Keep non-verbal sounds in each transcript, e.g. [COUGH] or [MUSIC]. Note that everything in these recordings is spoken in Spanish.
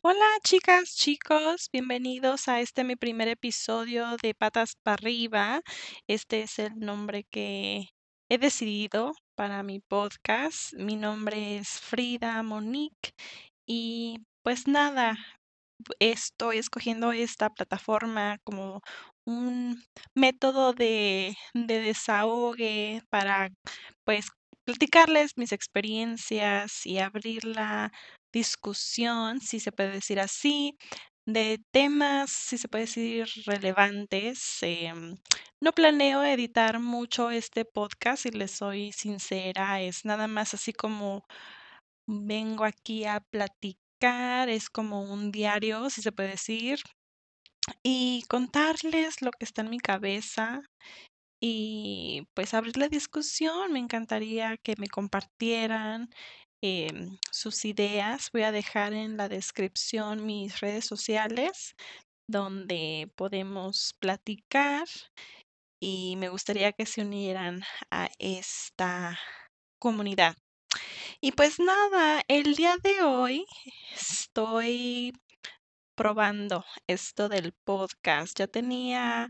Hola chicas, chicos, bienvenidos a este mi primer episodio de Patas para arriba. Este es el nombre que he decidido para mi podcast. Mi nombre es Frida Monique y pues nada, estoy escogiendo esta plataforma como un método de, de desahogue para pues platicarles mis experiencias y abrir la discusión, si se puede decir así, de temas, si se puede decir, relevantes. Em, no planeo editar mucho este podcast, si les soy sincera, es nada más así como vengo aquí a platicar, es como un diario, si se puede decir, y contarles lo que está en mi cabeza y pues abrir la discusión. Me encantaría que me compartieran em, sus ideas. Voy a dejar en la descripción mis redes sociales donde podemos platicar y me gustaría que se unieran a esta comunidad. Y pues nada, el día de hoy estoy probando esto del podcast. Ya tenía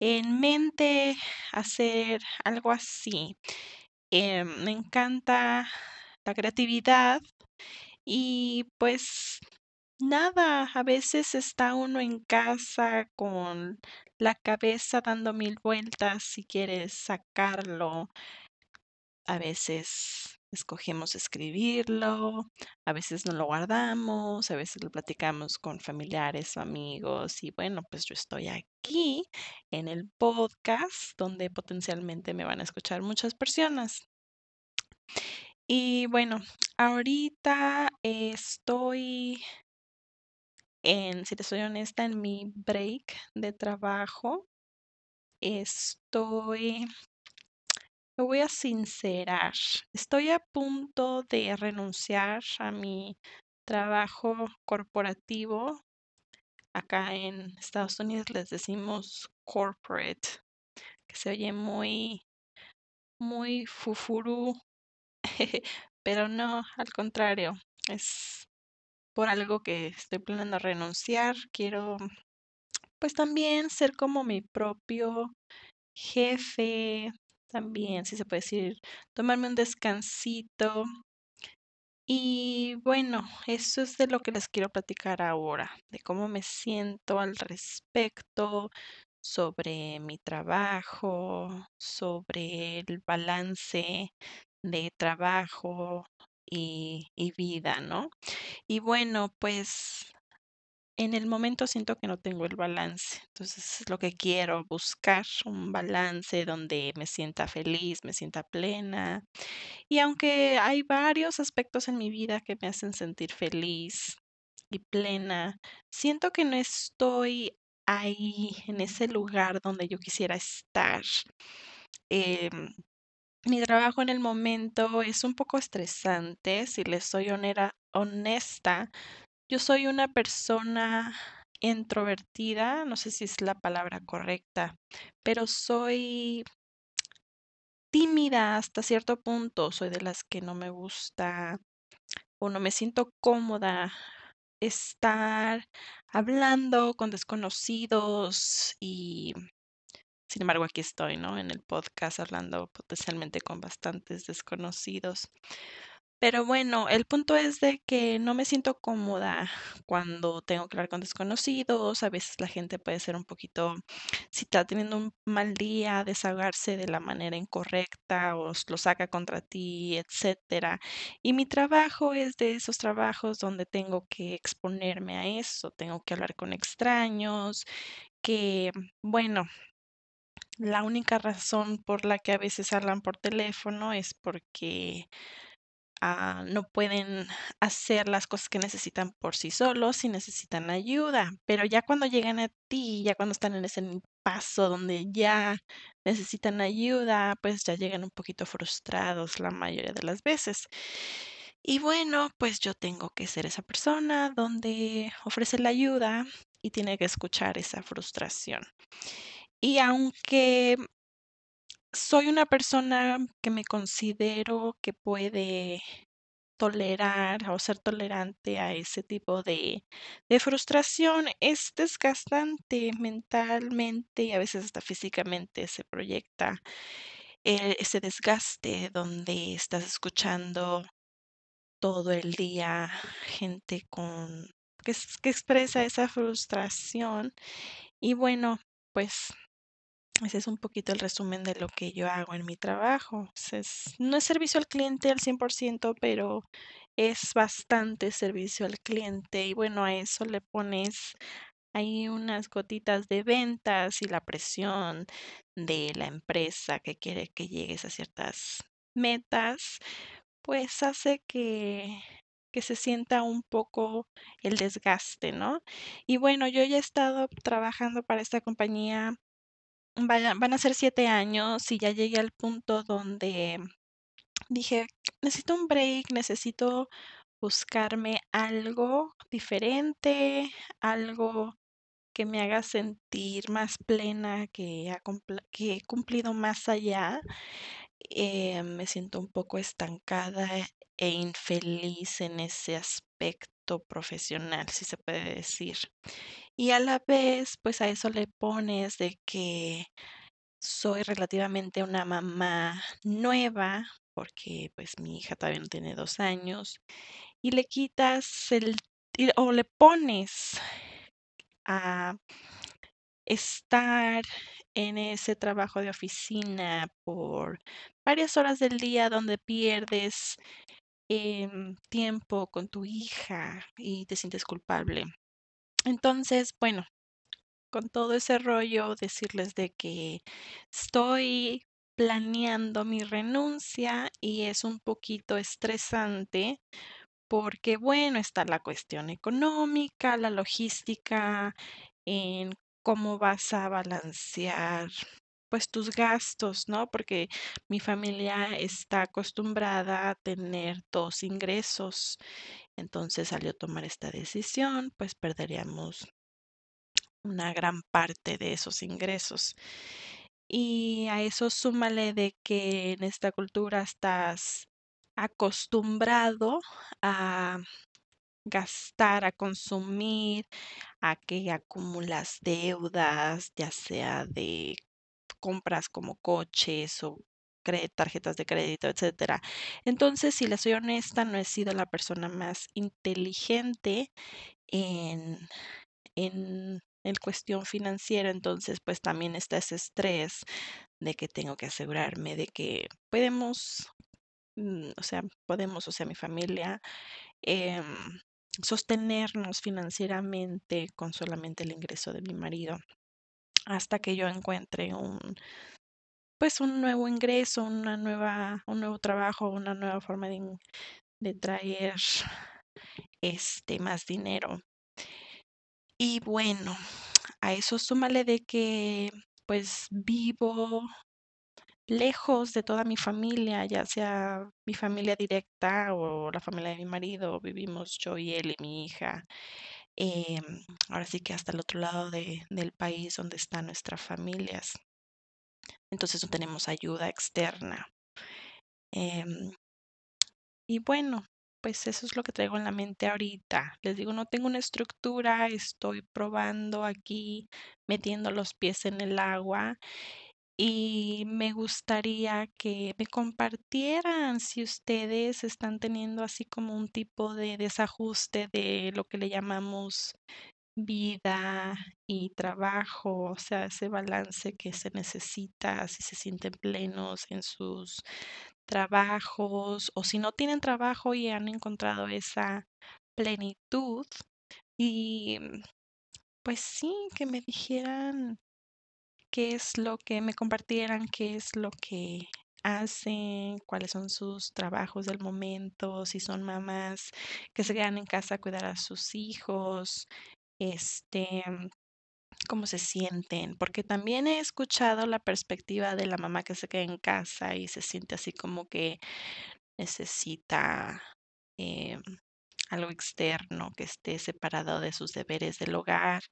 en mente hacer algo así. Eh, me encanta creatividad y pues nada, a veces está uno en casa con la cabeza dando mil vueltas si quieres sacarlo. A veces escogemos escribirlo, a veces no lo guardamos, a veces lo platicamos con familiares o amigos y bueno, pues yo estoy aquí en el podcast donde potencialmente me van a escuchar muchas personas. Y bueno, ahorita estoy en, si te soy honesta, en mi break de trabajo. Estoy me voy a sincerar. Estoy a punto de renunciar a mi trabajo corporativo. Acá en Estados Unidos les decimos corporate, que se oye muy, muy fufurú, [LAUGHS] pero no, al contrario, es por algo que estoy planeando renunciar. Quiero, pues también ser como mi propio jefe, también, si se puede decir, tomarme un descansito. Y bueno, eso es de lo que les quiero platicar ahora, de cómo me siento al respecto, sobre mi trabajo, sobre el balance de trabajo y, y vida, ¿no? Y bueno, pues en el momento siento que no tengo el balance, entonces es lo que quiero, buscar un balance donde me sienta feliz, me sienta plena. Y aunque hay varios aspectos en mi vida que me hacen sentir feliz y plena, siento que no estoy ahí en ese lugar donde yo quisiera estar. Em, mi trabajo en el momento es un poco estresante, si les soy honesta, yo soy una persona introvertida, no sé si es la palabra correcta, pero soy tímida hasta cierto punto. Soy de las que no me gusta o no me siento cómoda estar hablando con desconocidos y sin embargo aquí estoy, ¿no? En el podcast hablando potencialmente con bastantes desconocidos. Pero bueno, el punto es de que no me siento cómoda cuando tengo que hablar con desconocidos. A veces la gente puede ser un poquito, si está teniendo un mal día, desahogarse de la manera incorrecta o lo saca contra ti, etcétera. Y mi trabajo es de esos trabajos donde tengo que exponerme a eso, tengo que hablar con extraños, que bueno, la única razón por la que a veces hablan por teléfono es porque Ah, no pueden hacer las cosas que necesitan por sí solos y necesitan ayuda. Pero ya cuando llegan a ti, ya cuando están en ese paso donde ya necesitan ayuda, pues ya llegan un poquito frustrados la mayoría de las veces. Y bueno, pues yo tengo que ser esa persona donde ofrece la ayuda y tiene que escuchar esa frustración. Y aunque soy una persona que me considero que puede tolerar o ser tolerante a ese tipo de, de frustración. Es desgastante mentalmente y a veces hasta físicamente se proyecta eh, ese desgaste donde estás escuchando todo el día gente con que expresa esa frustración y bueno, pues ese es un poquito el resumen de lo que yo hago en mi trabajo. Es, no es servicio al cliente al 100%, pero es bastante servicio al cliente y bueno, a eso le pones ahí unas gotitas de ventas y la presión de la empresa que quiere que llegues a ciertas metas, pues hace que que se sienta un poco el desgaste, ¿no? Y bueno, yo ya he estado trabajando para esta compañía, van a ser siete años y ya llegué al punto donde dije, necesito un break, necesito buscarme algo diferente, algo que me haga sentir más plena, que, que he cumplido más allá. Eh, me siento un poco estancada e infeliz en ese aspecto profesional, si se puede decir. Y a la vez, pues a eso le pones de que soy relativamente una mamá nueva, porque pues mi hija todavía no tiene dos años, y le quitas el, o le pones a estar en ese trabajo de oficina por varias horas del día donde pierdes em, tiempo con tu hija y te sientes culpable. Entonces, bueno, con todo ese rollo, decirles de que estoy planeando mi renuncia y es un poquito estresante porque, bueno, está la cuestión económica, la logística, en cómo vas a balancear pues tus gastos, ¿no? Porque mi familia está acostumbrada a tener dos ingresos. Entonces, al yo tomar esta decisión, pues perderíamos una gran parte de esos ingresos. Y a eso súmale de que en esta cultura estás acostumbrado a gastar, a consumir, a que acumulas deudas, ya sea de compras como coches o tarjetas de crédito, etcétera. Entonces, si le soy honesta, no he sido la persona más inteligente en, en, en cuestión financiera, entonces pues también está ese estrés de que tengo que asegurarme de que podemos, mm, o sea, podemos, o sea, mi familia, em, sostenernos financieramente con solamente el ingreso de mi marido hasta que yo encuentre un pues un nuevo ingreso, una nueva, un nuevo trabajo, una nueva forma de, de traer este más dinero. Y bueno, a eso súmale de que pues vivo lejos de toda mi familia, ya sea mi familia directa o la familia de mi marido, vivimos yo y él y mi hija. Em, ahora sí que hasta el otro lado de, del país donde están nuestras familias. Entonces no tenemos ayuda externa. Em, y bueno, pues eso es lo que traigo en la mente ahorita. Les digo, no tengo una estructura, estoy probando aquí, metiendo los pies en el agua y me gustaría que me compartieran si ustedes están teniendo así como un tipo de desajuste de lo que le llamamos vida y trabajo, o sea, ese balance que se necesita, si se sienten plenos en sus trabajos o si no tienen trabajo y han encontrado esa plenitud. Y pues sí, que me dijeran qué es lo que me compartieran, qué es lo que hacen, cuáles son sus trabajos del momento, si son mamás que se quedan en casa a cuidar a sus hijos, este, cómo se sienten, porque también he escuchado la perspectiva de la mamá que se queda en casa y se siente así como que necesita em, algo externo que esté separado de sus deberes del hogar.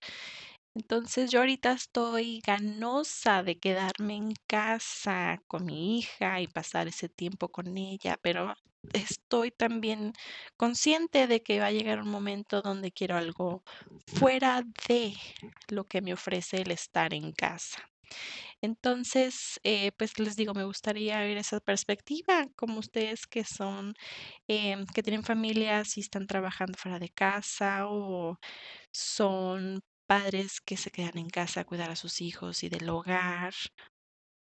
Entonces yo ahorita estoy ganosa de quedarme en casa con mi hija y pasar ese tiempo con ella, pero estoy también consciente de que va a llegar un momento donde quiero algo fuera de lo que me ofrece el estar en casa. Entonces, eh, pues les digo, me gustaría ver esa perspectiva, como ustedes que son, em, que tienen familias y están trabajando fuera de casa o son padres que se quedan en casa a cuidar a sus hijos y del hogar.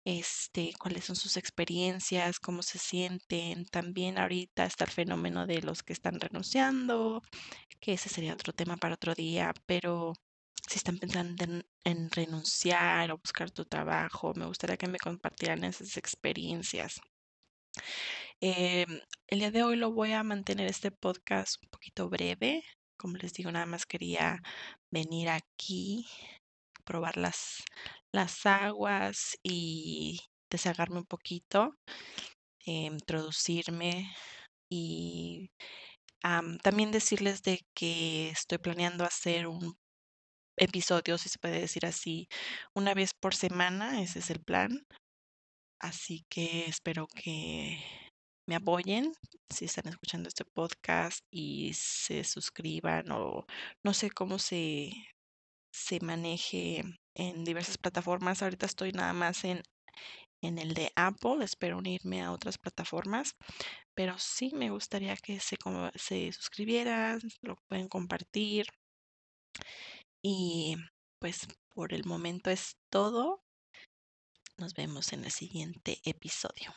Este, cuáles son sus experiencias, cómo se sienten. También ahorita está el fenómeno de los que están renunciando, que ese sería otro tema para otro día, pero si están pensando en, en renunciar o buscar tu trabajo, me gustaría que me compartieran esas experiencias. Em, el día de hoy lo voy a mantener este podcast un poquito breve. Como les digo, nada más quería venir aquí, probar las, las aguas y desahogarme un poquito, eh, introducirme y am, también decirles de que estoy planeando hacer un episodio, si se puede decir así, una vez por semana, ese es el plan. Así que espero que me apoyen si están escuchando este podcast y se suscriban o no sé cómo se, se maneje en diversas plataformas. Ahorita estoy nada más en, en el de Apple, espero unirme a otras plataformas, pero sí me gustaría que se, se suscribieran, lo pueden compartir y pues por el momento es todo. Nos vemos en el siguiente episodio.